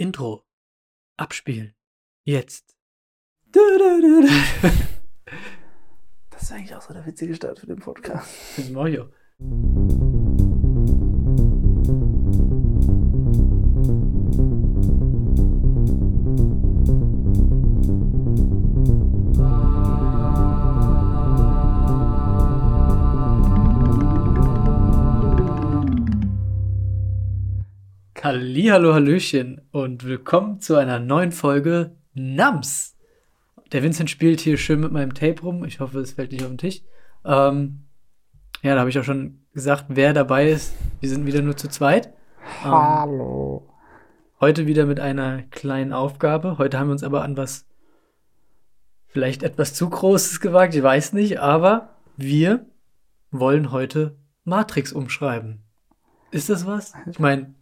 Intro. Abspielen. Jetzt. Das ist eigentlich auch so der witzige Start für den Podcast. Das Hallihallo, Hallöchen und willkommen zu einer neuen Folge Nams. Der Vincent spielt hier schön mit meinem Tape rum. Ich hoffe, es fällt nicht auf den Tisch. Ähm, ja, da habe ich auch schon gesagt, wer dabei ist. Wir sind wieder nur zu zweit. Ähm, Hallo. heute wieder mit einer kleinen Aufgabe. Heute haben wir uns aber an was vielleicht etwas zu Großes gewagt, ich weiß nicht, aber wir wollen heute Matrix umschreiben. Ist das was? Ich meine,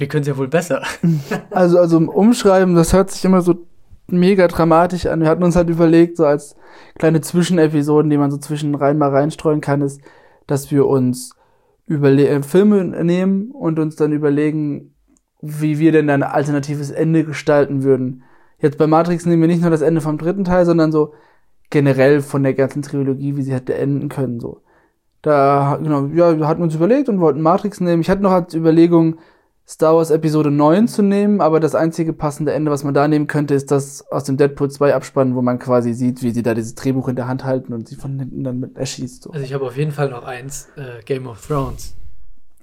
wir können es ja wohl besser. Also, also Umschreiben, das hört sich immer so mega dramatisch an. Wir hatten uns halt überlegt, so als kleine Zwischenepisoden, die man so zwischen rein mal reinstreuen kann, ist, dass wir uns überle äh, Filme nehmen und uns dann überlegen, wie wir denn ein alternatives Ende gestalten würden. Jetzt bei Matrix nehmen wir nicht nur das Ende vom dritten Teil, sondern so generell von der ganzen Trilogie, wie sie hätte enden können, so. Da, genau, ja, wir hatten uns überlegt und wollten Matrix nehmen. Ich hatte noch als Überlegung, Star Wars Episode 9 zu nehmen, aber das einzige passende Ende, was man da nehmen könnte, ist das aus dem Deadpool 2 Abspann, wo man quasi sieht, wie sie da dieses Drehbuch in der Hand halten und sie von hinten dann mit erschießt. So. Also ich habe auf jeden Fall noch eins, äh, Game of Thrones.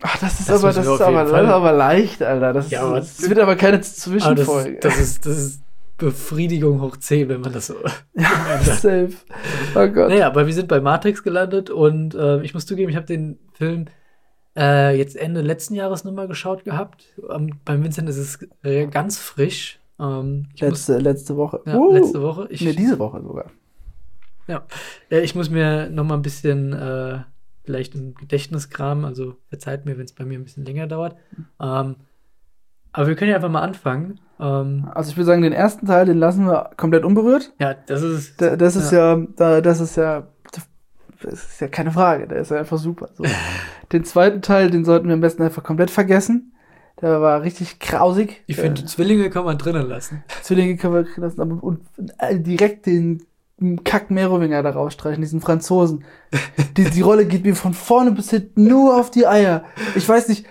Ach, das ist Das aber, das ist aber, Fall- das ist aber leicht, Alter. Das, Ja, aber- ist, das wird aber keine Aber das, Zwischenfolge. das, ist, das ist Befriedigung hoch 10, wenn man das so. ja, safe. Oh Gott. Naja, aber wir sind bei Matrix gelandet und äh, ich muss zugeben, ich habe den Film äh, jetzt Ende letzten Jahres nochmal geschaut gehabt. Ähm, beim Vincent ist es äh, ganz frisch. Ähm, ich muss, Letzte, letzte Woche. ja, Uh. letzte Woche. Ich, Nee, diese Woche sogar. äh, ich muss mir nochmal ein bisschen äh, vielleicht im Gedächtnis kramen, also verzeiht mir, wenn es bei mir ein bisschen länger dauert. Ähm, aber wir können ja einfach mal anfangen. Ähm, Also ich würde sagen, den ersten Teil, den lassen wir komplett unberührt. ja, das ist. Da, das ist ja, da, das ist ja, das ist ja keine Frage. Der ist ja einfach super. So. Den zweiten Teil, den sollten wir am besten einfach komplett vergessen. Der war richtig grausig. Ich finde, die Zwillinge kann man drinnen lassen. Äh, Zwillinge können wir lassen, aber und, äh, direkt den Kack Merowinger da rausstreichen, diesen Franzosen. Die, die Rolle geht mir von vorne bis hinten nur auf die Eier. Ich weiß nicht,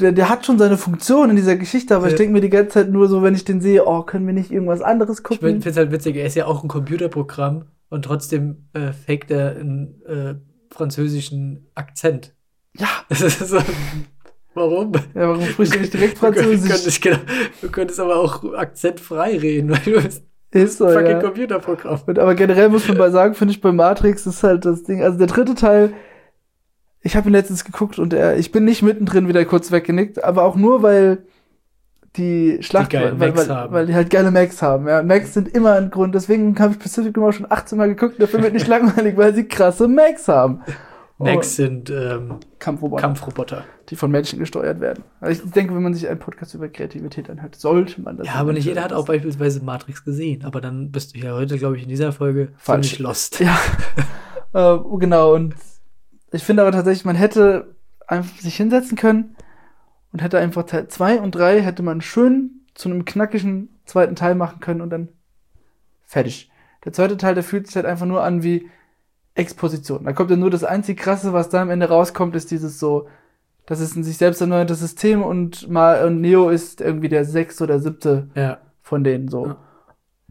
der, der hat schon seine Funktion in dieser Geschichte, aber ich Ja. denke mir die ganze Zeit nur so, wenn ich den sehe, oh, können wir nicht irgendwas anderes Ich gucken? finde es halt witzig, er ist ja auch ein Computerprogramm und trotzdem äh, faked er einen äh, französischen Akzent. ja, Das ist so, warum? ja, warum spricht er nicht direkt Du könntest, Französisch? du könntest aber auch akzentfrei reden, weil du bist Ist so, fucking ja. Computerprogramm. Und, aber generell muss man mal sagen, finde ich, bei Matrix ist halt das Ding, also der dritte Teil, ich habe ihn letztens geguckt und er, ich bin nicht mittendrin wieder kurz weggenickt, aber auch nur, weil die Schlacht, geile weil, weil, haben. weil die halt geile Max haben. Ja, Max sind immer ein Grund, deswegen habe ich Pacific Rim auch schon 18 Mal geguckt, der Film wird nicht langweilig, weil sie krasse Max haben. Max sind ähm, Oh, Kampfroboter, Kampfroboter. die von Menschen gesteuert werden. Also ich denke, wenn man sich einen Podcast über Kreativität anhört, sollte man das. Ja, aber nicht jeder hat auch beispielsweise Matrix gesehen. Aber dann bist du ja heute, glaube ich, in dieser Folge Falsch. ziemlich lost. Ja, äh, genau. Und ich finde aber tatsächlich, man hätte einfach sich hinsetzen können und hätte einfach Teil 2 und 3 hätte man schön zu einem knackigen zweiten Teil machen können und dann fertig. Der zweite Teil, der fühlt sich halt einfach nur an wie Exposition. Da kommt ja nur das einzig krasse, was da am Ende rauskommt, ist dieses so, das ist ein sich selbst erneuerndes System und mal und Neo ist irgendwie der sechste oder siebte Ja. von denen so. Ja.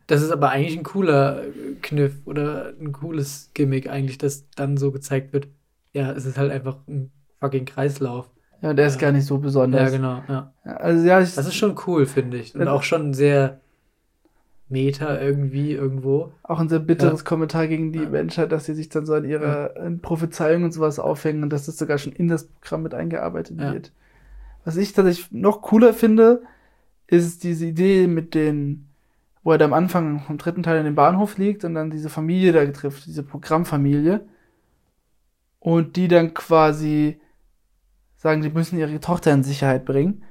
Das ist aber eigentlich ein cooler Kniff oder ein cooles Gimmick eigentlich, dass dann so gezeigt wird. Ja, es ist halt einfach ein fucking Kreislauf. Ja, der ist Ja. gar nicht so besonders. Ja, genau. Ja. Also ja, ich, Das ist schon cool, finde ich. Und Ja. auch schon sehr Meta irgendwie irgendwo. auch ein sehr bitteres Ja. Kommentar gegen die Ja. Menschheit, dass sie sich dann so an ihrer in Prophezeiung und sowas aufhängen und dass das sogar schon in das Programm mit eingearbeitet Ja. wird. Was ich tatsächlich noch cooler finde, ist diese Idee mit den, wo er da am Anfang vom dritten Teil in dem Bahnhof liegt und dann diese Familie da trifft, diese Programmfamilie. Und die dann quasi sagen, die müssen ihre Tochter in Sicherheit bringen,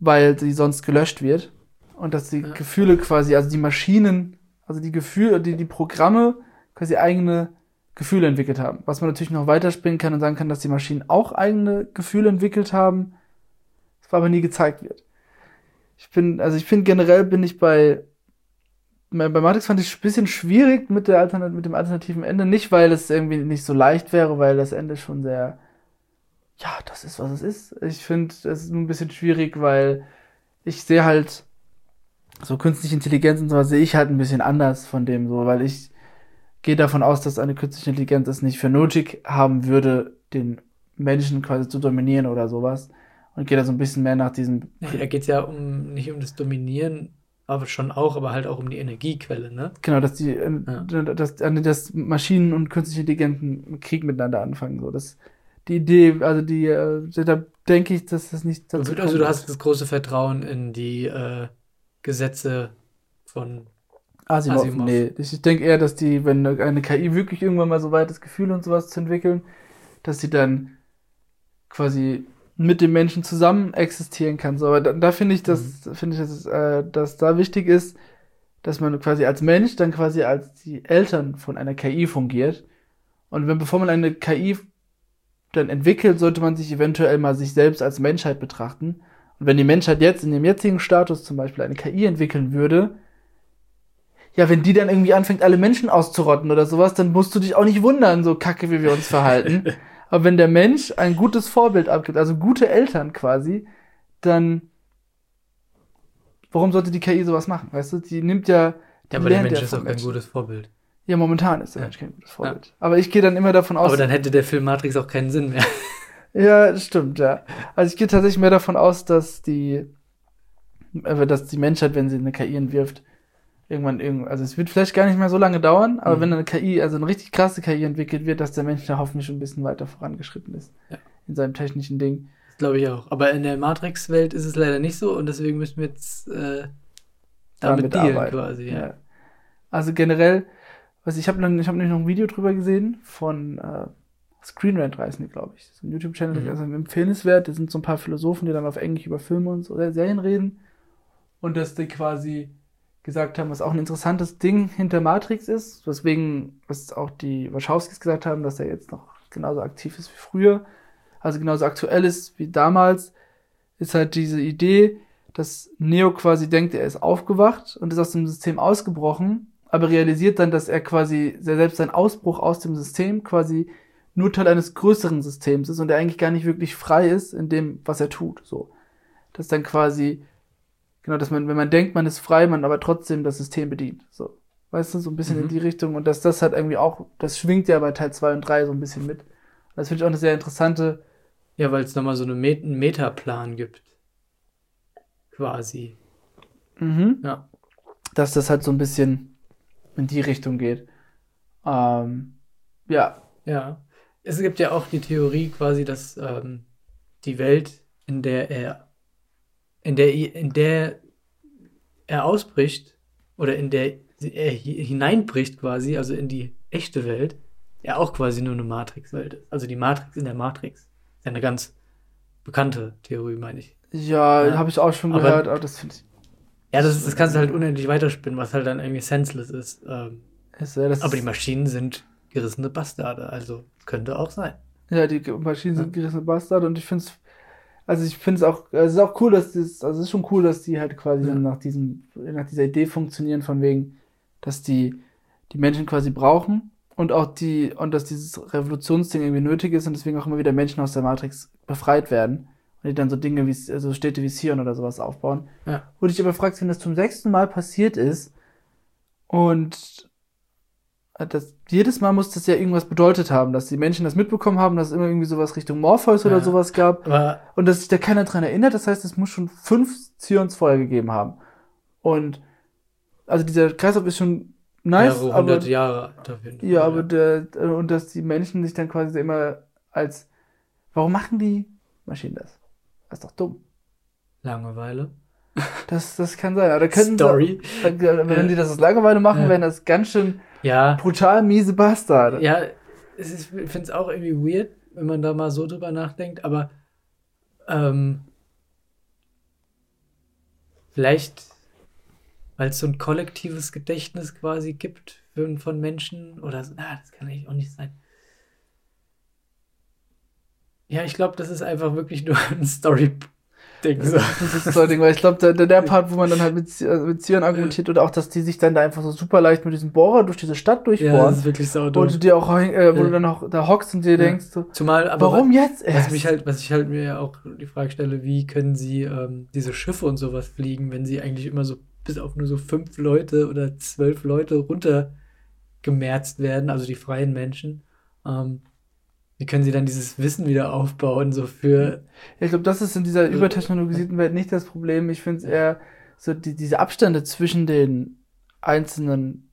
weil sie sonst gelöscht wird. Und dass die. Gefühle quasi, also die Maschinen, also die Gefühle, die, die Programme quasi eigene Gefühle entwickelt haben. Was man natürlich noch weiterspinnen kann und sagen kann, dass die Maschinen auch eigene Gefühle entwickelt haben, was aber nie gezeigt wird. Ich bin, also ich finde generell bin ich bei, bei Matrix fand ich es ein bisschen schwierig mit der Alternat mit dem alternativen Ende. Nicht, weil es irgendwie nicht so leicht wäre, weil das Ende schon sehr, ja, das ist, was es ist. Ich finde, es ist nur ein bisschen schwierig, weil ich sehe halt, so künstliche Intelligenz und sowas sehe ich halt ein bisschen anders von dem so, weil ich gehe davon aus, dass eine künstliche Intelligenz es nicht für nötig haben würde, den Menschen quasi zu dominieren oder sowas. Und gehe da so ein bisschen mehr nach diesem. Ja, da geht es ja um nicht um das Dominieren, aber schon auch, aber halt auch um die Energiequelle, ne? Genau, dass die, ja. dass, dass Maschinen und künstliche Intelligenzen Krieg miteinander anfangen. So, das, die Idee, also die, äh, da denke ich, dass das nicht dazu Also, also du hast das große Vertrauen in die äh, Gesetze von Asimov. Asimov. Nee, ich denke eher, dass die, wenn eine KI wirklich irgendwann mal so weit ist, Gefühle und sowas zu entwickeln, dass sie dann quasi mit dem Menschen zusammen existieren kann. So, aber da, da finde ich, dass mhm. finde ich, dass, äh, dass da wichtig ist, dass man quasi als Mensch dann quasi als die Eltern von einer KI fungiert. Und wenn bevor man eine KI dann entwickelt, sollte man sich eventuell mal sich selbst als Menschheit betrachten. Und wenn die Menschheit jetzt in dem jetzigen Status zum Beispiel eine KI entwickeln würde, ja, wenn die dann irgendwie anfängt, alle Menschen auszurotten oder sowas, dann musst du dich auch nicht wundern, so kacke, wie wir uns verhalten. Aber wenn der Mensch ein gutes Vorbild abgibt, also gute Eltern quasi, dann warum sollte die KI sowas machen? Weißt du, die nimmt ja. Ja, aber der Mensch ist auch kein gutes Vorbild. Ja, momentan ist der ja. Mensch kein gutes Vorbild. Ja. Aber ich gehe dann immer davon aus. Aber dann hätte der Film Matrix auch keinen Sinn mehr. ja, stimmt, ja. Also ich gehe tatsächlich mehr davon aus, dass die, äh, dass die Menschheit, wenn sie eine KI entwirft, irgendwann irgend, also es wird vielleicht gar nicht mehr so lange dauern, aber mhm. wenn eine KI, also eine richtig krasse KI entwickelt wird, dass der Mensch da hoffentlich schon ein bisschen weiter vorangeschritten ist ja. in seinem technischen Ding. Das glaube ich auch. Aber in der Matrix-Welt ist es leider nicht so und deswegen müssen wir jetzt äh, damit, damit dealen arbeiten. quasi. Ja. ja. Also generell, was ich habe ich habe nämlich noch ein Video drüber gesehen von äh, Screenrant heißen die, glaube ich. Das ist ein YouTube-Channel, mhm. also empfehlenswert. Da sind so ein paar Philosophen, die dann auf Englisch über Filme und so, Serien reden. Und dass die quasi gesagt haben, was auch ein interessantes Ding hinter Matrix ist, weswegen, was auch die Wachowskis gesagt haben, dass er jetzt noch genauso aktiv ist wie früher, also genauso aktuell ist wie damals, ist halt diese Idee, dass Neo quasi denkt, er ist aufgewacht und ist aus dem System ausgebrochen, aber realisiert dann, dass er quasi selbst sein Ausbruch aus dem System quasi nur Teil eines größeren Systems ist und er eigentlich gar nicht wirklich frei ist in dem, was er tut, so. Dass dann quasi Genau, dass man, wenn man denkt, man ist frei, man aber trotzdem das System bedient. So. Weißt du, so ein bisschen mhm. in die Richtung. Und dass das halt irgendwie auch, das schwingt ja bei Teil 2 und 3 so ein bisschen mit. Das finde ich auch eine sehr interessante. Ja, weil es nochmal so eine Met einen Metaplan gibt. Quasi. Mhm. Ja. Dass das halt so ein bisschen in die Richtung geht. Ähm, ja. Ja. Es gibt ja auch die Theorie quasi, dass ähm, die Welt, in der er in der, in der er ausbricht oder in der er hineinbricht quasi, also in die echte Welt, er auch quasi nur eine Matrix-Welt ist. Also die Matrix in der Matrix. ist eine ganz bekannte Theorie, meine ich. Ja, ja. habe ich auch schon gehört, aber, das finde ich. Ja, das, das kannst du halt unendlich weiterspinnen, was halt dann irgendwie senseless ist. Ähm, ist ja, aber die Maschinen sind gerissene Bastarde, also könnte auch sein. Ja, die Maschinen sind gerissene Bastarde und ich finde es also ich finde es auch, es ist auch cool, dass das, also es ist schon cool, dass die halt quasi ja. nach diesem, nach dieser Idee funktionieren, von wegen, dass die, die Menschen quasi brauchen und auch die, und dass dieses Revolutionsding irgendwie nötig ist und deswegen auch immer wieder Menschen aus der Matrix befreit werden und die dann so Dinge wie, also Städte wie Sion oder sowas aufbauen. Ja. Wo ich aber fragst, wenn das zum sechsten Mal passiert ist und das, jedes Mal muss das ja irgendwas bedeutet haben, dass die Menschen das mitbekommen haben, dass es immer irgendwie sowas Richtung Morpheus ja, oder sowas gab. und dass sich da keiner dran erinnert. Das heißt, es muss schon fünf Zions vorher gegeben haben. Und also dieser Kreislauf ist schon nice. Ja, aber, Jahre. Ja, ja, aber der, und dass die Menschen sich dann quasi immer als, warum machen die Maschinen das? Das ist doch dumm. Langeweile. Das, das kann sein. Aber da könnten Story. Sie, wenn die das aus Langeweile machen, ja. wären das ganz schön ja. brutal miese Bastard. Ja, ist, ich finde es auch irgendwie weird, wenn man da mal so drüber nachdenkt, aber ähm, vielleicht, weil es so ein kollektives Gedächtnis quasi gibt für, von Menschen oder na, das kann eigentlich auch nicht sein. Ja, ich glaube, das ist einfach wirklich nur ein Story Ding. So. Das ist so ein Ding, weil ich glaube, der, der, Part, wo man dann halt mit, äh, mit Zieren argumentiert oder auch, dass die sich dann da einfach so super leicht mit diesem Bohrer durch diese Stadt Ja, durchbohren. das ist wirklich wo saudumm. du dir auch, äh, wo Ja. du dann auch da hockst und dir denkst, so, Zumal, aber warum jetzt was erst? mich halt, was ich halt mir ja auch die Frage stelle, wie können sie ähm, diese Schiffe und sowas fliegen, wenn sie eigentlich immer so bis auf nur so fünf Leute oder zwölf Leute runtergemerzt werden, also die freien Menschen. Ähm, wie können sie dann dieses Wissen wieder aufbauen, so für Ja, ich glaube, das ist in dieser übertechnologisierten Welt nicht das Problem. Ich finde es eher so die, diese Abstände zwischen den einzelnen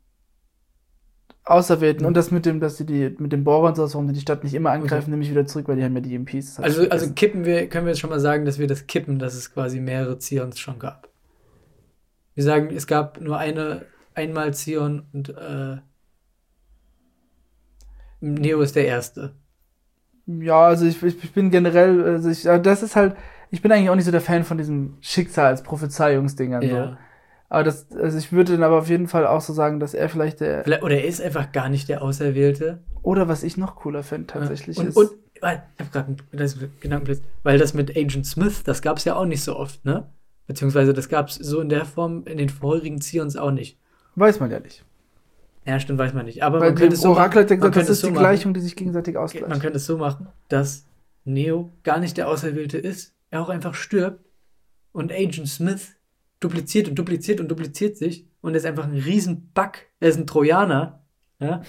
Auserwählten Mhm. und das mit dem, dass sie die mit dem Bohrer und so, warum die die Stadt nicht immer angreifen, nämlich wieder zurück, weil die haben ja die hab ich Also, also kippen wir, können wir jetzt schon mal sagen, dass wir das kippen, dass es quasi mehrere Zions schon gab. Wir sagen, es gab nur eine, einmal Zion und äh, Neo ist der erste. Ja, also ich, ich, bin generell, also ich, das ist halt, ich bin eigentlich auch nicht so der Fan von diesem Schicksalsprophezeiungsdingern. So. Ja. Aber das, also ich würde dann aber auf jeden Fall auch so sagen, dass er vielleicht der, Vielleicht- Oder er ist einfach gar nicht der Auserwählte. oder was ich noch cooler fände tatsächlich und, ist, Und, weil- ich hab grad einen Gedankenblitz, weil das mit Agent Smith, das gab es ja auch nicht so oft, ne? Beziehungsweise das gab es so in der Form in den vorherigen Zions auch nicht. weiß man ja nicht. Ja, stimmt, weiß man nicht. Aber Weil man könnte es so Orakel hat ja gesagt, das ist so die machen. Gleichung, die sich gegenseitig ausgleicht. Man könnte es so machen, dass Neo gar nicht der Auserwählte ist, er auch einfach stirbt und Agent Smith dupliziert und dupliziert und dupliziert sich und ist einfach ein riesen Bug. Er ist ein Trojaner, ja,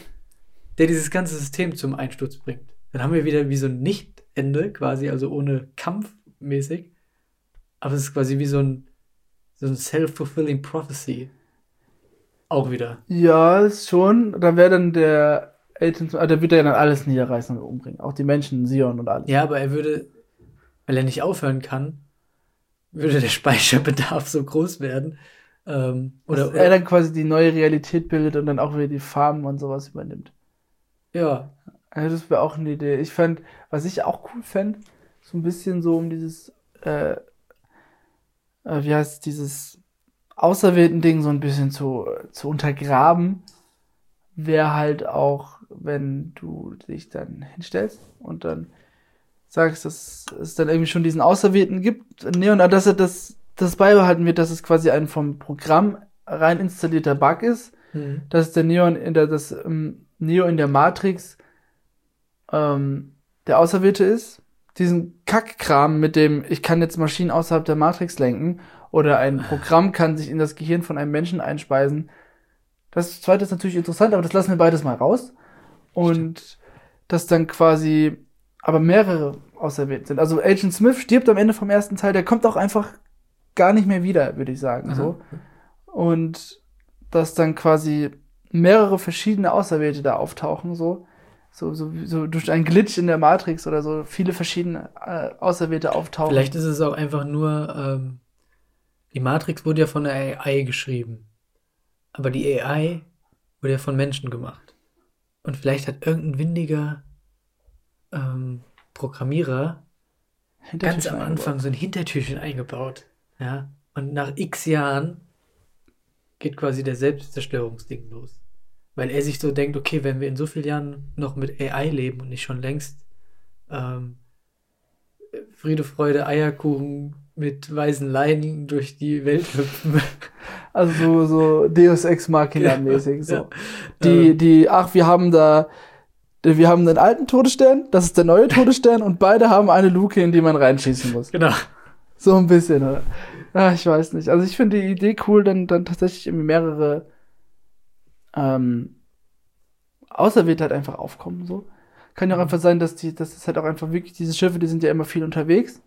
der dieses ganze System zum Einsturz bringt. Dann haben wir wieder wie so ein Nicht-Ende quasi, also ohne Kampf mäßig. Aber es ist quasi wie so ein, so ein self-fulfilling prophecy. Auch wieder. Ja, ist schon. Da wäre dann der Agent, ah, der würde ja dann alles niederreißen und umbringen. Auch die Menschen, Sion und alles. Ja, aber er würde, weil er nicht aufhören kann, würde der Speicherbedarf so groß werden. Ähm, oder, Dass er dann quasi die neue Realität bildet und dann auch wieder die Farmen und sowas übernimmt. ja, Also das wäre auch eine Idee. Ich fand, was ich auch cool fände, so ein bisschen so um dieses, äh, äh, wie heißt dieses auserwählten Ding so ein bisschen zu, zu untergraben, wäre halt auch, wenn du dich dann hinstellst und dann sagst, dass es dann irgendwie schon diesen Auserwählten gibt, nee, und dass er das, das beibehalten wird, dass es quasi ein vom Programm rein installierter Bug ist, hm. dass der Neon in der, das ähm, Neo in der Matrix ähm, der Auserwählte ist. Diesen Kackkram mit dem, ich kann jetzt Maschinen außerhalb der Matrix lenken oder ein Programm kann sich in das Gehirn von einem Menschen einspeisen. Das zweite ist natürlich interessant, aber das lassen wir beides mal raus. Und dass dann quasi aber mehrere auserwählt sind. Also Agent Smith stirbt am Ende vom ersten Teil, der kommt auch einfach gar nicht mehr wieder, würde ich sagen. Aha. So. Und dass dann quasi mehrere verschiedene Auserwählte da auftauchen, so. So, so, so durch einen Glitch in der Matrix oder so viele verschiedene äh, Auserwählte auftauchen. Vielleicht ist es auch einfach nur, ähm, die Matrix wurde ja von der AI geschrieben. Aber die AI wurde ja von Menschen gemacht. Und vielleicht hat irgendein windiger ähm, Programmierer ganz am eingebaut. Anfang so ein Hintertürchen eingebaut. Ja. Und nach x Jahren geht quasi der Selbstzerstörungsding los. Weil er sich so denkt, okay, wenn wir in so vielen Jahren noch mit AI leben und nicht schon längst ähm, Friede, Freude, Eierkuchen mit weißen Leinen durch die Welt hüpfen. Also so, so Deus Ex Machina mäßig. So. Ja. Die, Ähm, die, ach, wir haben da, wir haben den alten Todesstern, das ist der neue Todesstern und beide haben eine Luke, in die man reinschießen muss. genau. So ein bisschen, oder? Ah, ich weiß nicht. Also ich finde die Idee cool, dann, dann tatsächlich irgendwie mehrere ähm, Auserwählte halt einfach aufkommen, so. Kann ja auch einfach sein, dass die, dass es halt auch einfach wirklich, diese Schiffe, die sind ja immer viel unterwegs.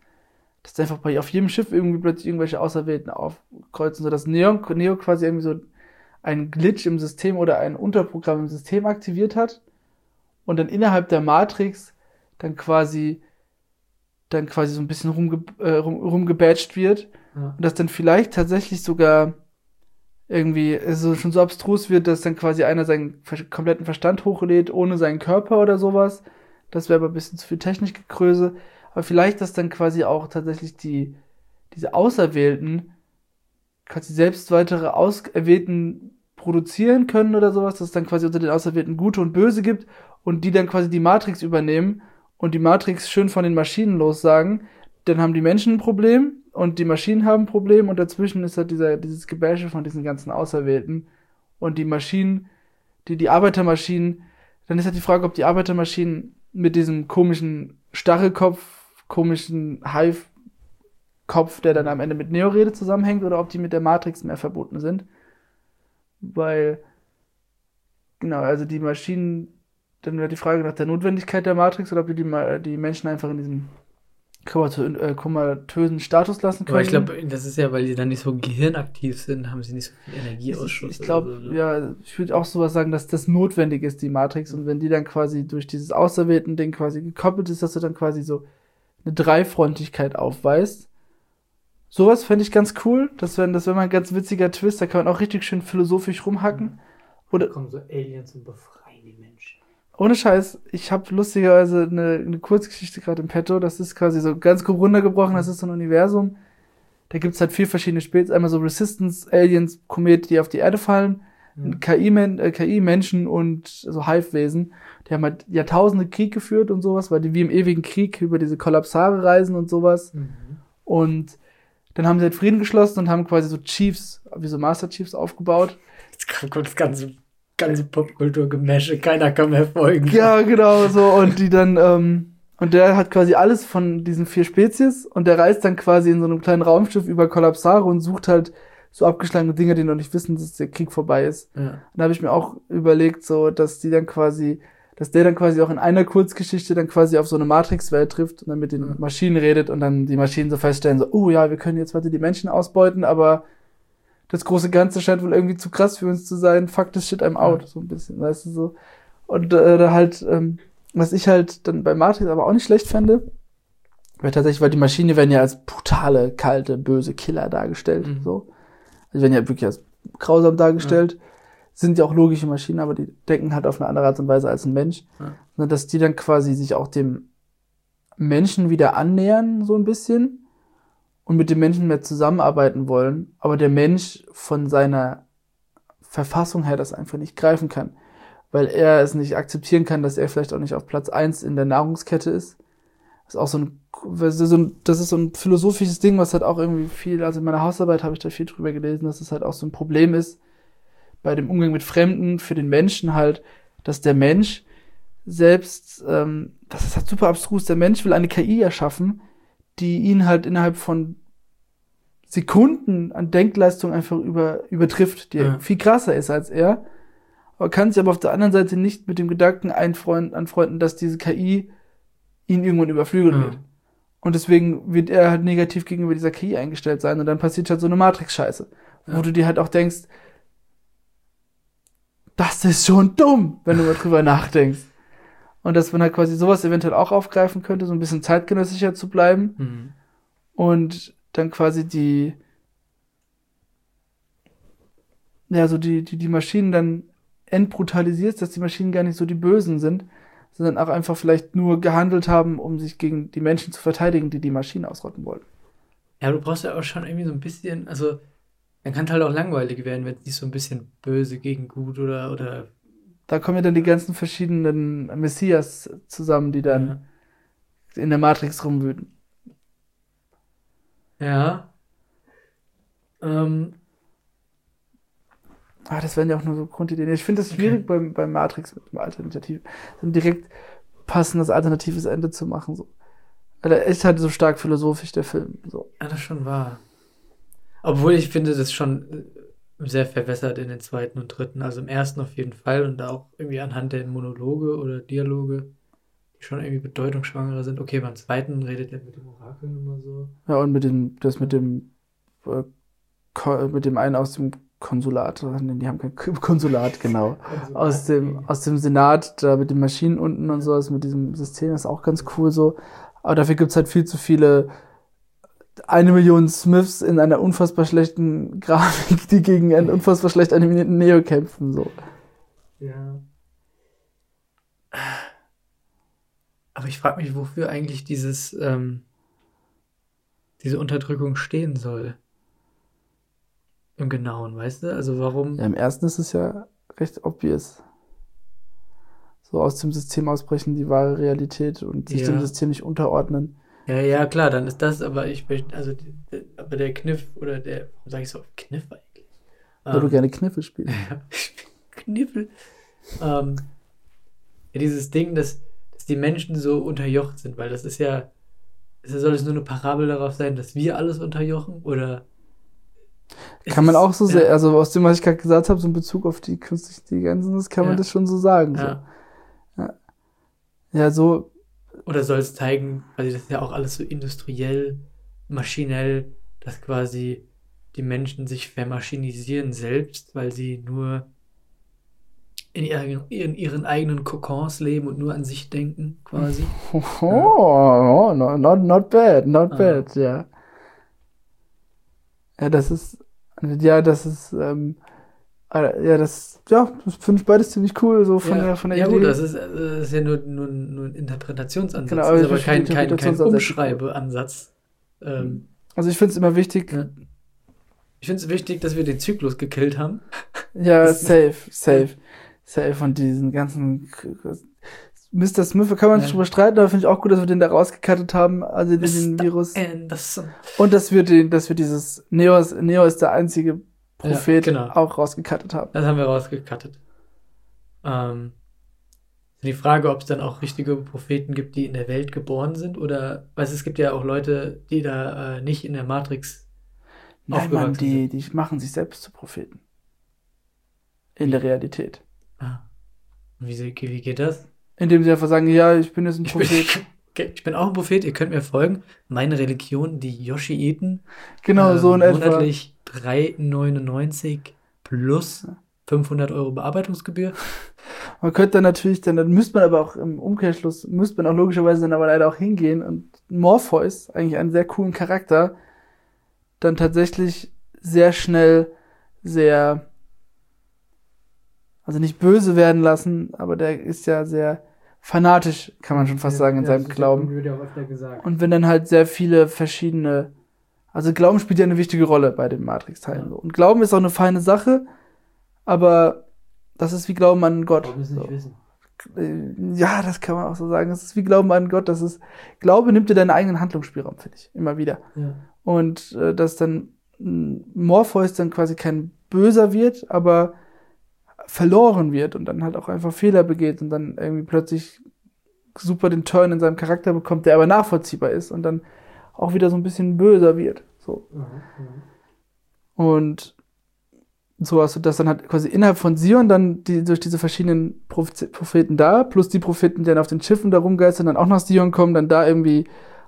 Dass einfach bei auf jedem Schiff irgendwie plötzlich irgendwelche Auserwählten aufkreuzen, sodass Neo, Neo quasi irgendwie so einen Glitch im System oder ein Unterprogramm im System aktiviert hat und dann innerhalb der Matrix dann quasi dann quasi so ein bisschen rumge äh, rum, rumgebatcht wird Ja. und das dann vielleicht tatsächlich sogar irgendwie so schon so abstrus wird, dass dann quasi einer seinen kompletten Verstand hochlädt ohne seinen Körper oder sowas. Das wäre aber ein bisschen zu viel Technikgekröse. Aber vielleicht, dass dann quasi auch tatsächlich die, diese Auserwählten quasi selbst weitere Auserwählten produzieren können oder sowas, dass es dann quasi unter den Auserwählten Gute und Böse gibt und die dann quasi die Matrix übernehmen und die Matrix schön von den Maschinen lossagen, dann haben die Menschen ein Problem, und die Maschinen haben ein Problem und dazwischen ist halt dieser, dieses Gebäsche von diesen ganzen Auserwählten und die Maschinen, die, die Arbeitermaschinen, dann ist halt die Frage, ob die Arbeitermaschinen mit diesem komischen Stachelkopf, komischen Hive-Kopf, der dann am Ende mit Neo-Rede zusammenhängt, oder ob die mit der Matrix mehr verbunden sind. Weil, genau, also die Maschinen, dann wäre die Frage nach der Notwendigkeit der Matrix oder ob die, die Menschen einfach in diesem komatö äh, komatösen Status lassen können. Aber ich glaube, das ist ja, weil die dann nicht so gehirnaktiv sind, haben sie nicht so viel Energieausschuss. Ich, ich glaube, so, ne? ja, ich würde auch sowas sagen, dass das notwendig ist, die Matrix. Und wenn die dann quasi durch dieses auserwählten Ding quasi gekoppelt ist, dass du dann quasi so eine Dreifrontigkeit aufweist. Sowas fände ich ganz cool. Das wäre das wär mal ein ganz witziger Twist. Da kann man auch richtig schön philosophisch rumhacken. Oder da kommen so Aliens und befreien die Menschen. Ohne Scheiß, ich habe lustigerweise eine, eine Kurzgeschichte gerade im Petto. Das ist quasi so ganz grob runtergebrochen. Das ist so ein Universum. Da gibt's halt vier verschiedene Spezies. Einmal so Resistance, Aliens, Kometen, die auf die Erde fallen. Mhm. KI-Menschen äh, und so Hive-Wesen. Die haben halt Jahrtausende Krieg geführt und sowas, weil die wie im ewigen Krieg über diese Kollapsare reisen und sowas. Mhm. Und dann haben sie halt Frieden geschlossen und haben quasi so Chiefs, wie so Master Chiefs aufgebaut. Jetzt kommt das ganze ganze Popkultur-Gemäsche, keiner kann mehr folgen. Ja, genau, so. Und die dann, ähm, und der hat quasi alles von diesen vier Spezies und der reist dann quasi in so einem kleinen Raumschiff über Kollapsare und sucht halt so abgeschlagene Dinge, die noch nicht wissen, dass der Krieg vorbei ist. Ja. Und da habe ich mir auch überlegt, so, dass die dann quasi, dass der dann quasi auch in einer Kurzgeschichte dann quasi auf so eine Matrix-Welt trifft und dann mit den ja. Maschinen redet und dann die Maschinen so feststellen, so, oh ja, wir können jetzt weiter die Menschen ausbeuten, aber das große Ganze scheint wohl irgendwie zu krass für uns zu sein. Fuck this shit, I'm out. So ein bisschen, weißt du so. Und äh, da halt, ähm, was ich halt dann bei Matrix aber auch nicht schlecht fände, weil tatsächlich, weil die Maschinen werden ja als brutale, kalte, böse Killer dargestellt. Mhm. So. Also werden ja wirklich als grausam dargestellt. Ja. Sind ja auch logische Maschinen, aber die denken halt auf eine andere Art und Weise als ein Mensch. Ja. Dass die dann quasi sich auch dem Menschen wieder annähern, so ein bisschen und mit dem Menschen mehr zusammenarbeiten wollen, aber der Mensch von seiner Verfassung her das einfach nicht greifen kann, weil er es nicht akzeptieren kann, dass er vielleicht auch nicht auf Platz eins in der Nahrungskette ist. Das ist auch so ein, das ist so ein philosophisches Ding, was halt auch irgendwie viel, also in meiner Hausarbeit habe ich da viel drüber gelesen, dass es halt auch so ein Problem ist bei dem Umgang mit Fremden für den Menschen halt, dass der Mensch selbst, ähm, das ist halt super abstrus, der Mensch will eine KI erschaffen, die ihn halt innerhalb von Sekunden an Denkleistung einfach über, übertrifft, die ja. viel krasser ist als er, aber kann sich aber auf der anderen Seite nicht mit dem Gedanken einfreunden, anfreunden, dass diese KI ihn irgendwann überflügeln ja. wird. Und deswegen wird er halt negativ gegenüber dieser KI eingestellt sein und dann passiert halt so eine Matrix-Scheiße, ja. wo du dir halt auch denkst, das ist schon dumm, wenn du mal drüber nachdenkst. Und dass man halt quasi sowas eventuell auch aufgreifen könnte, so ein bisschen zeitgenössischer zu bleiben. Mhm. Und dann quasi die, ja, so die, die, die Maschinen dann entbrutalisiert, dass die Maschinen gar nicht so die Bösen sind, sondern auch einfach vielleicht nur gehandelt haben, um sich gegen die Menschen zu verteidigen, die die Maschinen ausrotten wollen. Ja, du brauchst ja auch schon irgendwie so ein bisschen, also, dann kann halt auch langweilig werden, wenn es nicht so ein bisschen böse gegen gut oder, oder da kommen ja dann die ganzen verschiedenen Messias zusammen, die dann ja. in der Matrix rumwüten. Ja. Ähm. Ah, das wären ja auch nur so Grundideen. Ich finde es schwierig okay. beim, beim Matrix mit dem Alternativ, dann direkt passendes alternatives Ende zu machen. So. Weil er ist halt so stark philosophisch, der Film. So. Ja, das ist schon wahr. Obwohl ich finde, das schon sehr verwässert in den zweiten und dritten. Also im ersten auf jeden Fall und da auch irgendwie anhand der Monologe oder Dialoge, die schon irgendwie bedeutungsschwangerer sind. Okay, beim zweiten redet er mit dem Orakel immer so. Ja, und mit dem, das mit dem, äh, mit dem einen aus dem Konsulat, die haben kein Konsulat, genau. aus dem, aus dem Senat, da mit den Maschinen unten und sowas, mit diesem System, ist auch ganz cool so. Aber dafür gibt's halt viel zu viele eine Million Smiths in einer unfassbar schlechten Grafik, die gegen einen unfassbar schlecht animierten Neo kämpfen, so. Ja. Aber ich frage mich, wofür eigentlich dieses, ähm, diese Unterdrückung stehen soll. Im Genauen, weißt du? Also warum? Ja, im ersten ist es ja recht obvious. So aus dem System ausbrechen, die wahre Realität und sich ja. dem System nicht unterordnen Ja, ja, klar, dann ist das, aber ich möchte, also, aber der Kniff oder der, warum sag ich so Kniff eigentlich? Weil du Ähm, gerne Kniffel spielst. Ja, Kniffel. Ähm, ja, dieses Ding, dass, dass die Menschen so unterjocht sind, weil das ist ja, soll es nur eine Parabel darauf sein, dass wir alles unterjochen oder Kann man auch so ja, sehr, also aus dem, was ich gerade gesagt habe, so in Bezug auf die künstliche Intelligenz, und das kann man Ja. das schon so sagen. So. ja. Ja, so, Oder soll es zeigen, weil das ist ja auch alles so industriell, maschinell, dass quasi die Menschen sich vermaschinisieren selbst, weil sie nur in ihren, in ihren eigenen Kokons leben und nur an sich denken, quasi. oh, oh, no, not, not bad, not Ah. bad, ja. Ja, das ist, ja, das ist, ähm, äh, ja, das, ja, das finde ich beides ziemlich cool, so von ja, der, von der ja Idee. gut, das ist, äh, das ist ja nur, nur, nur ein Interpretationsansatz, Genau, aber ist aber kein, kein, kein. Umschreibeansatz. Ähm, Also ich finde es immer wichtig, Ja. ich finde es wichtig, dass wir den Zyklus gekillt haben. Ja, safe, safe, safe von diesen ganzen Mr. Smith kann man sich Ja. drüber streiten, aber finde ich auch gut, dass wir den da rausgekattet haben, also den Mr. Virus. Anderson. Und dass wir den, dass wir dieses Neo, ist- Neo ist der einzige Prophet Ja, genau. auch rausgekattet haben. Das haben wir rausgekattet. Ähm, die Frage, ob es dann auch richtige Propheten gibt, die in der Welt geboren sind, oder, weißt es gibt ja auch Leute, die da äh, nicht in der Matrix Nein, Mann, die, die machen sich selbst zu Propheten. In der Realität. Ah. Und Wie, wie geht das? Indem sie einfach sagen, ja, ich bin jetzt ein Prophet. okay, ich bin auch ein Prophet, ihr könnt mir folgen. Meine Religion, die Yoshiiten. Genau, ähm, so in etwa. Monatlich 3,99 plus 500 Euro Bearbeitungsgebühr. Man könnte dann natürlich, dann, dann müsste man aber auch im Umkehrschluss, müsste man auch logischerweise dann aber leider auch hingehen und Morpheus, eigentlich einen sehr coolen Charakter, dann tatsächlich sehr schnell sehr, also nicht böse werden lassen, aber der ist ja sehr fanatisch, kann man schon fast sagen, in seinem Glauben. Wird ja auch öfter gesagt. Und wenn dann halt sehr viele verschiedene, also Glauben spielt ja eine wichtige Rolle bei den Matrix-Teilen. Ja. Und Glauben ist auch eine feine Sache, aber das ist wie Glauben an Gott. Warum es nicht So. wissen? Äh, Ja, das kann man auch so sagen. Es ist wie Glauben an Gott. Das ist, Glaube nimmt dir deinen eigenen Handlungsspielraum, finde ich, immer wieder. Ja. Und äh, dass dann mh, Morpheus dann quasi kein Böser wird, aber verloren wird und dann halt auch einfach Fehler begeht und dann irgendwie plötzlich super den Turn in seinem Charakter bekommt, der aber nachvollziehbar ist und dann auch wieder so ein bisschen böser wird. So. Und so hast du das dann halt quasi innerhalb von Sion dann die, durch diese verschiedenen Prophe- Propheten da, plus die Propheten, die dann auf den Schiffen da rumgeistern, dann auch nach Sion kommen, dann da irgendwie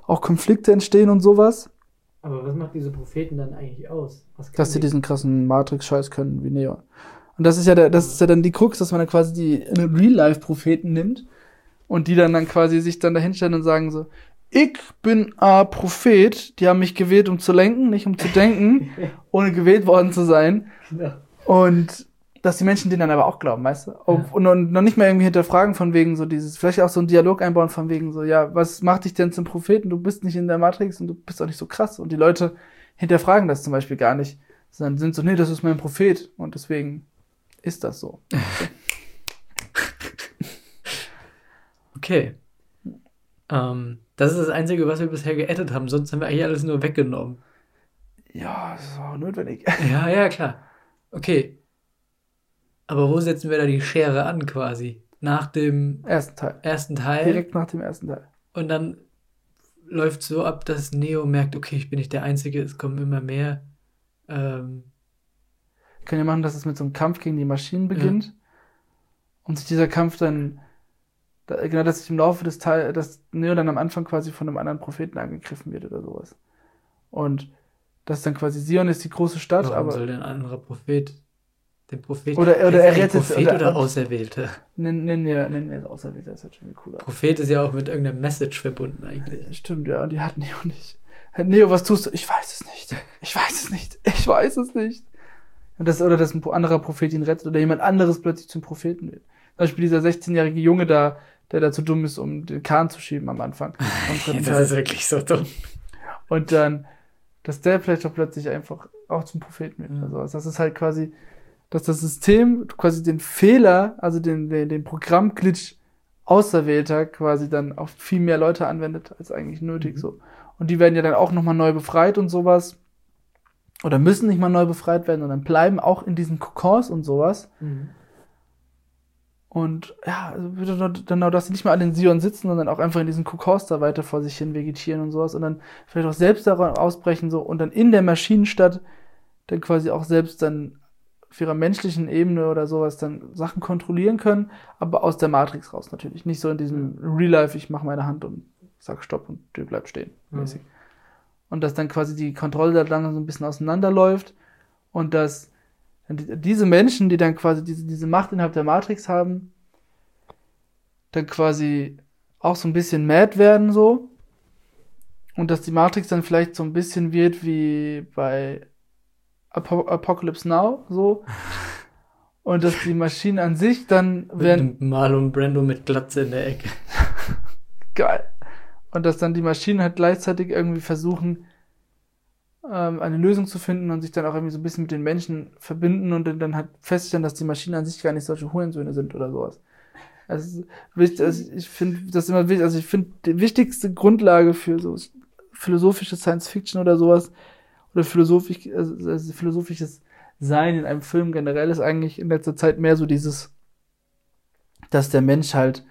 auch Konflikte entstehen und sowas, Aber was macht diese Propheten dann eigentlich aus? Dass sie die? diesen krassen Matrix-Scheiß können wie Neo. Und das ist ja der, das ist ja dann die Krux, dass man dann quasi die Real-Life-Propheten nimmt und die dann dann quasi sich dann dahinstellen und sagen so, ich bin ein Prophet, die haben mich gewählt, um zu lenken, nicht um zu denken, ohne gewählt worden zu sein. Ja. Und dass die Menschen denen dann aber auch glauben, weißt du? Ja. und, und noch nicht mehr irgendwie hinterfragen von wegen so dieses, vielleicht auch so einen Dialog einbauen von wegen so, ja, was macht dich denn zum Propheten? Du bist nicht in der Matrix und du bist auch nicht so krass. Und die Leute hinterfragen das zum Beispiel gar nicht, sondern sind so, nee, das ist mein Prophet und deswegen ist das so. Okay. Ähm, das ist das Einzige, was wir bisher geedit haben, sonst haben wir eigentlich alles nur weggenommen. Ja, das auch notwendig. Ja, ja, klar. Okay. Aber wo setzen wir da die Schere an quasi? Nach dem Ersten Teil. ersten Teil Direkt nach dem ersten Teil. und dann läuft so ab, dass Neo merkt, okay, ich bin nicht der Einzige, es kommen immer mehr. Ähm, können ja machen, dass es mit so einem Kampf gegen die Maschinen beginnt. Und sich dieser Kampf dann, da, genau, dass sich im Laufe des Teils, dass Neo dann am Anfang quasi von einem anderen Propheten angegriffen wird oder sowas. Und das dann quasi Sion ist die große Stadt, warum aber soll denn ein anderer Prophet den Propheten. Oder- oder er rettet- Prophet oder- oder, Auserwählte? nennen, nennen wir, nennen wir es Auserwählter, das ist halt schon cooler. Prophet ist ja auch mit irgendeiner Message verbunden eigentlich. Stimmt, ja, und die hat Neo nicht. Neo, was tust du? Ich weiß es nicht. Ich weiß es nicht. Ich weiß es nicht. Und das, oder dass ein anderer Prophet ihn rettet oder jemand anderes plötzlich zum Propheten wird. Zum Beispiel dieser 16-jährige Junge da, der da zu dumm ist, um den Kahn zu schieben am Anfang. Das ist wirklich so dumm. Und dann, dass der vielleicht auch plötzlich einfach auch zum Propheten wird. Oder sowas. Das ist halt quasi, dass das System quasi den Fehler, also den, den, den Programmglitch Auserwählter quasi dann auf viel mehr Leute anwendet, als eigentlich nötig so. Und die werden ja dann auch nochmal neu befreit und sowas. Oder müssen nicht mal neu befreit werden, sondern bleiben auch in diesen Kokons und sowas. Und ja, also nur- genau, dass sie nicht mal alle in Sion sitzen, sondern auch einfach in diesen Kokons da weiter vor sich hin vegetieren und sowas und dann vielleicht auch selbst daraus ausbrechen so und dann in der Maschinenstadt dann quasi auch selbst dann auf ihrer menschlichen Ebene oder sowas dann Sachen kontrollieren können, aber aus der Matrix raus natürlich. Nicht so in diesem Real Life, ich mache meine Hand und sag Stopp und du bleibst stehen, Mhm. mäßig. Und dass dann quasi die Kontrolle da langsam so ein bisschen auseinanderläuft und dass diese Menschen, die dann quasi diese, diese Macht innerhalb der Matrix haben, dann quasi auch so ein bisschen mad werden so. Und dass die Matrix dann vielleicht so ein bisschen wird wie bei Apo Apocalypse Now so. Und dass die Maschinen an sich dann werden Marlon Brando mit Glatze in der Ecke. geil. Und dass dann die Maschinen halt gleichzeitig irgendwie versuchen, ähm, eine Lösung zu finden und sich dann auch irgendwie so ein bisschen mit den Menschen verbinden und dann, halt feststellen, dass die Maschinen an sich gar nicht solche Hurensöhne sind oder sowas. Also, also ich finde das immer wichtig, also ich finde die wichtigste Grundlage für so philosophische Science Fiction oder sowas oder philosophisch, also also philosophisches Sein in einem Film generell ist eigentlich in letzter Zeit mehr so dieses, dass der Mensch halt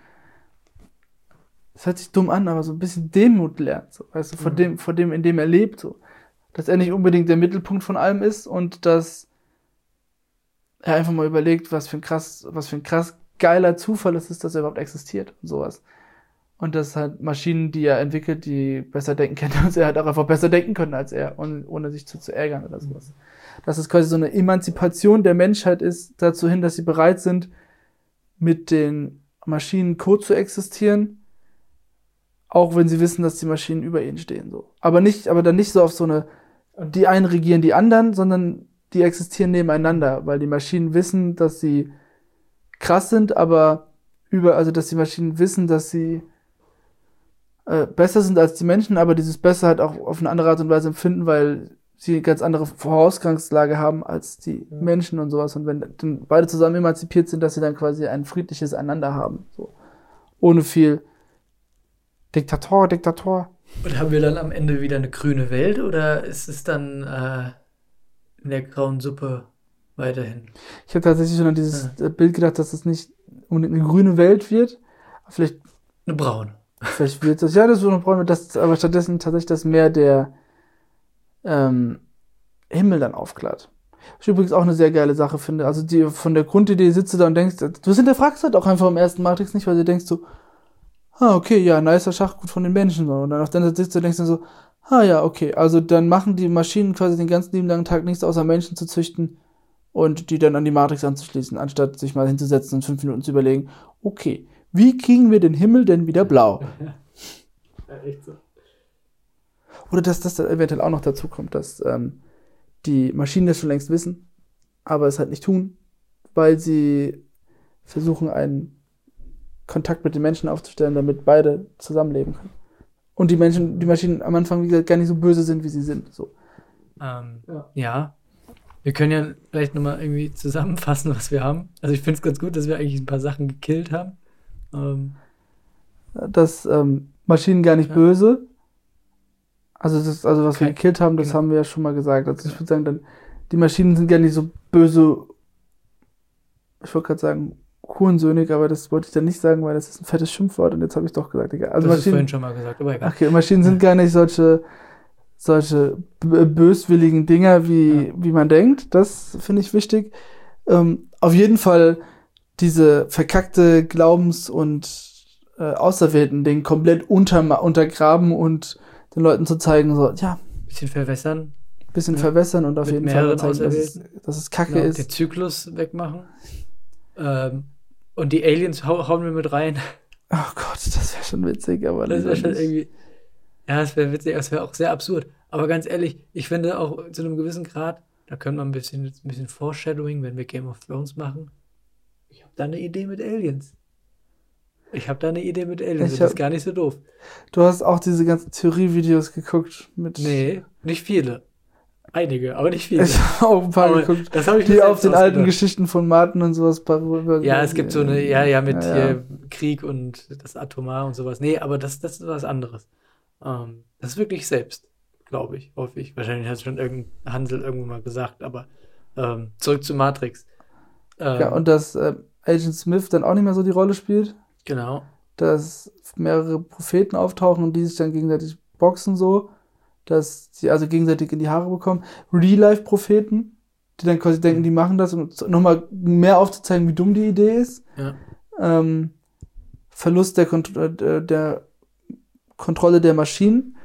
es hört sich dumm an, aber so ein bisschen Demut lernt, so, weißt du, vor Mhm. dem, vor dem, in dem er lebt, so. Dass er nicht unbedingt der Mittelpunkt von allem ist und dass er einfach mal überlegt, was für ein krass, was für ein krass geiler Zufall es ist, dass er überhaupt existiert und sowas. Und dass halt Maschinen, die er entwickelt, die besser denken können, dass er halt auch einfach besser denken können als er, ohne, ohne sich zu, zu ärgern oder sowas. Dass es quasi so eine Emanzipation der Menschheit ist, dazu hin, dass sie bereit sind, mit den Maschinen co zu existieren, auch wenn sie wissen, dass die Maschinen über ihnen stehen, so. Aber nicht, aber dann nicht so auf so eine, die einen regieren die anderen, sondern die existieren nebeneinander, weil die Maschinen wissen, dass sie krass sind, aber über, also dass die Maschinen wissen, dass sie äh, besser sind als die Menschen, aber dieses Besser halt auch auf eine andere Art und Weise empfinden, weil sie eine ganz andere Vorausgangslage haben als die Ja. Menschen und sowas. Und wenn dann beide zusammen emanzipiert sind, dass sie dann quasi ein friedliches Einander haben. So. Ohne viel Diktator, Diktator. Und haben wir dann am Ende wieder eine grüne Welt oder ist es dann äh, in der grauen Suppe weiterhin? Ich habe tatsächlich schon an dieses äh, Bild gedacht, dass es nicht unbedingt eine grüne Welt wird. Vielleicht, Eine braune. vielleicht wird das, ja, das wird noch brauchen, das, aber stattdessen tatsächlich das Meer der ähm, Himmel dann aufklart. Was ich übrigens auch eine sehr geile Sache finde. Also die von der Grundidee sitzt du da und denkst, du hinterfragst halt auch einfach im ersten Matrix nicht, weil du denkst so, ah, okay, ja, nicer Schachgut von den Menschen. Und dann auf der anderen Seite du denkst dann so, ah ja, okay, also dann machen die Maschinen quasi den ganzen lieben langen Tag nichts außer Menschen zu züchten und die dann an die Matrix anzuschließen, anstatt sich mal hinzusetzen und fünf Minuten zu überlegen, okay, wie kriegen wir den Himmel denn wieder blau? Ja, echt so. Oder dass das dann eventuell auch noch dazu kommt, dass ähm, die Maschinen das schon längst wissen, aber es halt nicht tun, weil sie versuchen, einen Kontakt mit den Menschen aufzustellen, damit beide zusammenleben können. Und die Menschen, die Maschinen am Anfang, wie gesagt, gar nicht so böse sind, wie sie sind. So. Ähm, Ja. ja. Wir können ja vielleicht nochmal irgendwie zusammenfassen, was wir haben. Also ich finde es ganz gut, dass wir eigentlich ein paar Sachen gekillt haben. Ähm, Dass ähm, Maschinen gar nicht Ja. böse. Also, das, also was wir Okay. gekillt haben, das Genau. haben wir ja schon mal gesagt. Also ich würde sagen, dann, die Maschinen sind gar nicht so böse. Ich wollte gerade sagen, Hurensöhnig, aber das wollte ich dann nicht sagen, weil das ist ein fettes Schimpfwort und jetzt habe ich doch gesagt, egal. Also das ist vorhin Maschinen, schon mal gesagt, aber egal. okay, Maschinen sind gar nicht solche, solche böswilligen Dinger, wie, Ja. wie man denkt. Das finde ich wichtig. Ähm, auf jeden Fall diese verkackte Glaubens- und äh, auserwählten Ding komplett unter, untergraben und den Leuten zu zeigen, so, ja, Bisschen verwässern, bisschen Ja. verwässern und auf jeden Fall zeigen, dass es, dass es kacke genau, ist. den Zyklus wegmachen. Ähm, und die Aliens hau hauen wir mit rein. Oh Gott, das wäre schon witzig, aber Das wäre schon nicht. irgendwie. Ja, das wäre witzig, es wäre auch sehr absurd. Aber ganz ehrlich, ich finde auch zu einem gewissen Grad, da können wir ein bisschen, ein bisschen Foreshadowing, wenn wir Game of Thrones machen. Ich habe da eine Idee mit Aliens. Ich habe da eine Idee mit Aliens. Ich das ist gar nicht so doof. Du hast auch diese ganzen Theorievideos geguckt mit. Nee, nicht viele. Einige, aber nicht viele. Ich habe auch ein paar Aber geguckt, das ich die auf den alten. Geschichten von Martin und sowas. Ja, es gibt so eine, ja, ja, mit Ja, ja. Krieg und das Atomar und sowas. Nee, aber das, das ist was anderes. Ähm, das ist wirklich selbst, glaube ich, hoffe ich. Wahrscheinlich hat es schon irgendein Hansel irgendwo mal gesagt, aber ähm, zurück zu Matrix. Ähm, Ja, und dass äh, Agent Smith dann auch nicht mehr so die Rolle spielt, genau. dass mehrere Propheten auftauchen und die sich dann gegenseitig boxen so, dass sie also gegenseitig in die Haare bekommen. Real-Life-Propheten, die dann quasi denken, die machen das, um nochmal mehr aufzuzeigen, wie dumm die Idee ist. Ja. Ähm, Verlust der, Kont äh, der Kontrolle der Maschinen,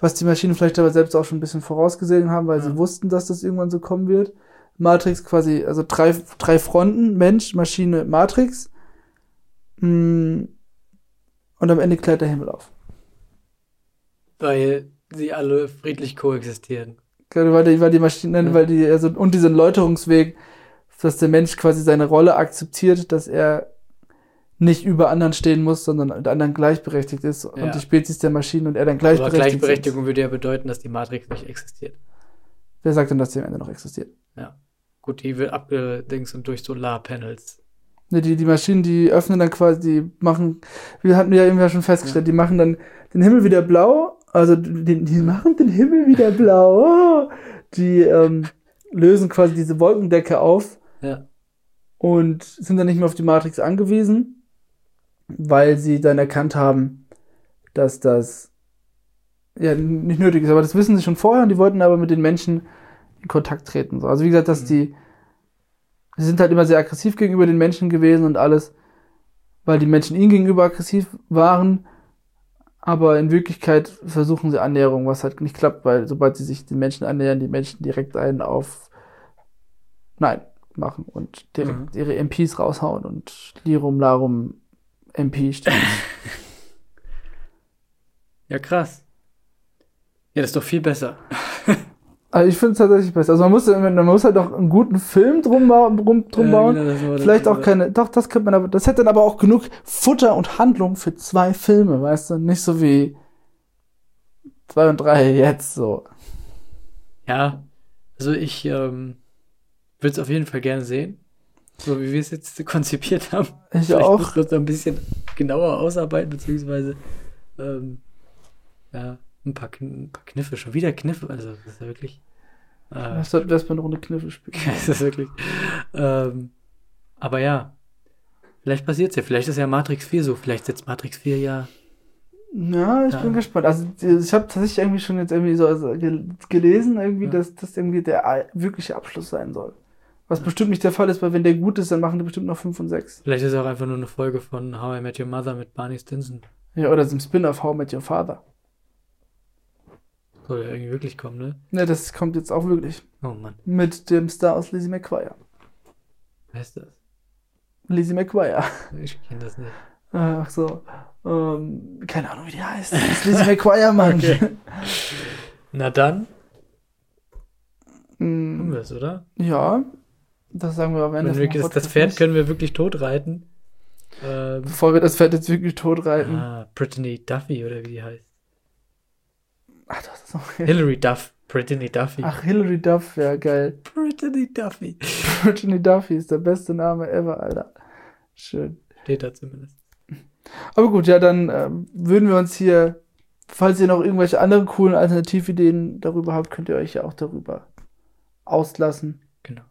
was die Maschinen vielleicht aber selbst auch schon ein bisschen vorausgesehen haben, weil Ja. sie wussten, dass das irgendwann so kommen wird. Matrix quasi, also drei, drei Fronten, Mensch, Maschine, Matrix. Mm, Und am Ende klärt der Himmel auf. Weil sie alle friedlich koexistieren. Gerade weil die, weil die Maschinen, Ja. weil die, also, und diesen Läuterungsweg, dass der Mensch quasi seine Rolle akzeptiert, dass er nicht über anderen stehen muss, sondern mit anderen gleichberechtigt ist Ja. und die Spezies der Maschinen und er dann Aber gleichberechtigt Gleichberechtigung würde ja bedeuten, dass die Matrix nicht existiert. Sind. Wer sagt denn, dass die am Ende noch existiert? Gut, die wird abgedingst und durch Solarpanels. Ne, die, die Maschinen, die öffnen dann quasi, die machen, wir hatten ja eben ja schon festgestellt, die machen dann den Himmel wieder blau, also die, die machen den Himmel wieder blau, oh. die ähm, lösen quasi diese Wolkendecke auf Ja. und sind dann nicht mehr auf die Matrix angewiesen, weil sie dann erkannt haben, dass das ja nicht nötig ist. Aber das wissen sie schon vorher und die wollten aber mit den Menschen in Kontakt treten. So. Also wie gesagt, dass Mhm. die sie sind halt immer sehr aggressiv gegenüber den Menschen gewesen und alles, weil die Menschen ihnen gegenüber aggressiv waren. Aber in Wirklichkeit versuchen sie Annäherung, was halt nicht klappt, weil sobald sie sich den Menschen annähern, die Menschen direkt einen auf Nein machen und direkt Mhm. ihre MPs raushauen und Lirum Larum MP steht. Ja, krass. Ja, das ist doch viel besser. Also ich finde es tatsächlich besser. Also man muss, man muss halt auch einen guten Film drum, drum, drum Ja, bauen. genau, Vielleicht auch keine, doch, das könnte man aber, das hätte dann aber auch genug Futter und Handlung für zwei Filme, weißt du? Nicht so wie zwei und drei jetzt so. Ja, also ich ähm, würde es auf jeden Fall gerne sehen. So wie wir es jetzt konzipiert haben. Ich Vielleicht auch. müssen wir ein bisschen genauer ausarbeiten, beziehungsweise ähm, ja, ein paar, ein paar Kniffe, schon wieder Kniffe, also das ist ja wirklich. Äh, Das sollten wir erstmal eine Runde Kniffe spielen. das ist wirklich. Ähm, aber ja, vielleicht passiert es ja, vielleicht ist ja Matrix 4 so, vielleicht setzt Matrix 4 ja. Ja, ich Ja. bin gespannt. Also ich habe tatsächlich irgendwie schon jetzt irgendwie so also, gel- gelesen, irgendwie, Ja. dass das irgendwie der wirkliche Abschluss sein soll. Was bestimmt nicht der Fall ist, weil wenn der gut ist, dann machen die bestimmt noch 5 und 6. Vielleicht ist es auch einfach nur eine Folge von How I Met Your Mother mit Barney Stinson. Ja, oder so ein Spin-off How I Met Your Father. Soll ja irgendwie wirklich kommen, ne? Ne, das kommt jetzt auch wirklich. Oh Mann, Mit dem Star aus Lizzie McGuire. wer ist das? Lizzie McGuire. Ich kenne das nicht. Ach so. Ähm, keine Ahnung, wie die heißt. Das ist Lizzie McGuire, Mann. Okay. Na dann, Mm, haben wir es, oder? ja, das sagen wir am Ende. Wenn wir, das, das Pferd nicht. können wir wirklich tot reiten. Ähm, Bevor wir das Pferd jetzt wirklich tot reiten. ah, Brittany Duffy oder wie die heißt. Ach, das ist noch Hillary Duff. Brittany Duffy. Ach, Hilary Duff, ja, geil. Brittany Duffy. Brittany Duffy ist der beste Name ever, Alter. Schön. Steht da zumindest. Aber gut, ja, dann ähm, würden wir uns hier, falls ihr noch irgendwelche anderen coolen Alternativideen darüber habt, könnt ihr euch ja auch darüber auslassen Genau.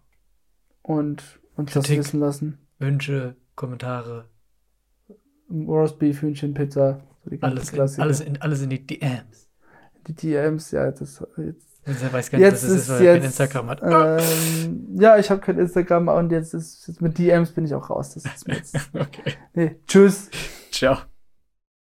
und uns das Kritik. wissen lassen. Wünsche, Kommentare, Roastbeef, Hühnchen, Pizza, so alles in, alles, in, alles in die DMs. Die DMs, ja, das jetzt. Er weiß gar nicht, Jetzt was das ist, ist weil er kein Instagram hat. Ähm, ja, ich habe kein Instagram und jetzt ist jetzt mit DMs bin ich auch raus. Das ist jetzt. okay. Nee, tschüss. Ciao.